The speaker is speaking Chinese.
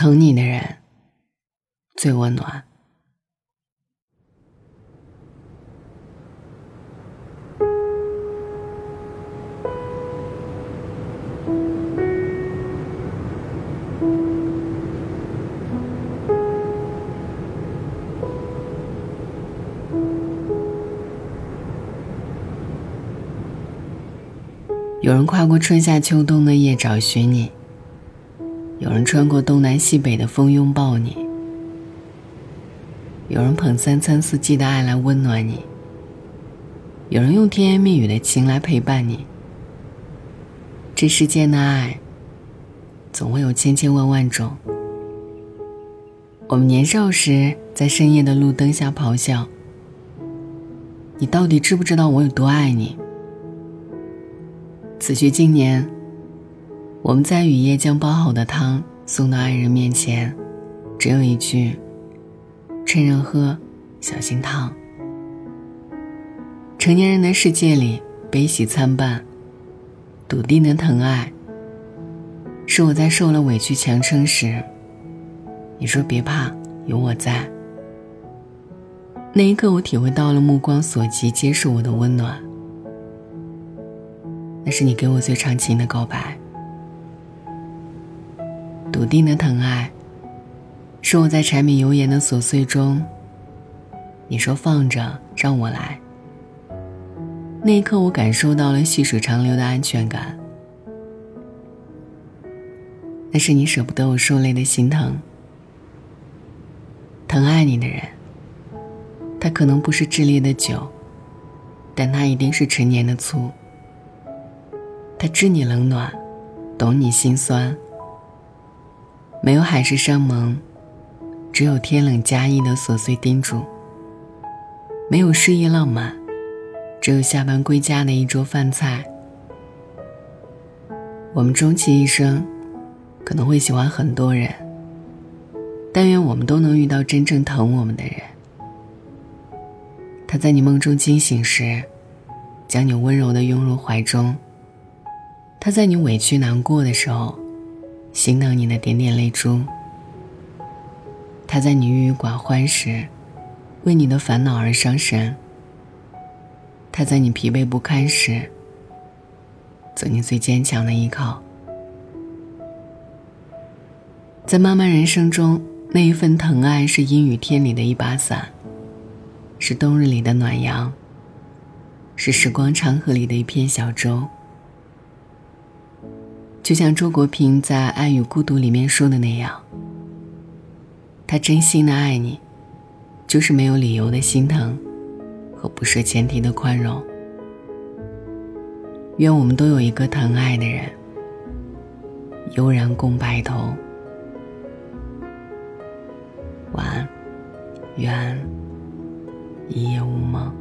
疼你的人最温暖。有人跨过春夏秋冬的夜找寻你，有人穿过东南西北的风拥抱你，有人捧三餐四季的爱来温暖你，有人用甜言蜜语的情来陪伴你。这世间的爱，总会有千千万万种。我们年少时在深夜的路灯下咆哮，你到底知不知道我有多爱你？此去经年，我们在雨夜将煲好的汤送到爱人面前，只有一句：“趁热喝，小心烫。”成年人的世界里，悲喜参半，笃定的疼爱，是我在受了委屈强撑时，你说别怕，有我在。那一刻，我体会到了目光所及皆是我的温暖。那是你给我最长情的告白，笃定的疼爱，是我在柴米油盐的琐碎中。你说放着让我来，那一刻我感受到了细水长流的安全感。那是你舍不得我受累的心疼。疼爱你的人，他可能不是炽烈的酒，但他一定是陈年的醋。他知你冷暖，懂你心酸。没有海誓山盟，只有天冷加衣的琐碎叮嘱。没有诗意浪漫，只有下班归家的一桌饭菜。我们终其一生，可能会喜欢很多人，但愿我们都能遇到真正疼我们的人。他在你梦中惊醒时，将你温柔的拥入怀中。他在你委屈难过的时候，心疼你的点点泪珠；他在你郁郁寡欢时，为你的烦恼而伤神；他在你疲惫不堪时，做你最坚强的依靠。在漫漫人生中，那一份疼爱是阴雨天里的一把伞，是冬日里的暖阳，是时光长河里的一片小舟。就像周国平在《爱与孤独》里面说的那样，他真心的爱你，就是没有理由的心疼，和不设前提的宽容。愿我们都有一个疼爱的人，悠然共白头。晚安，愿一夜无梦。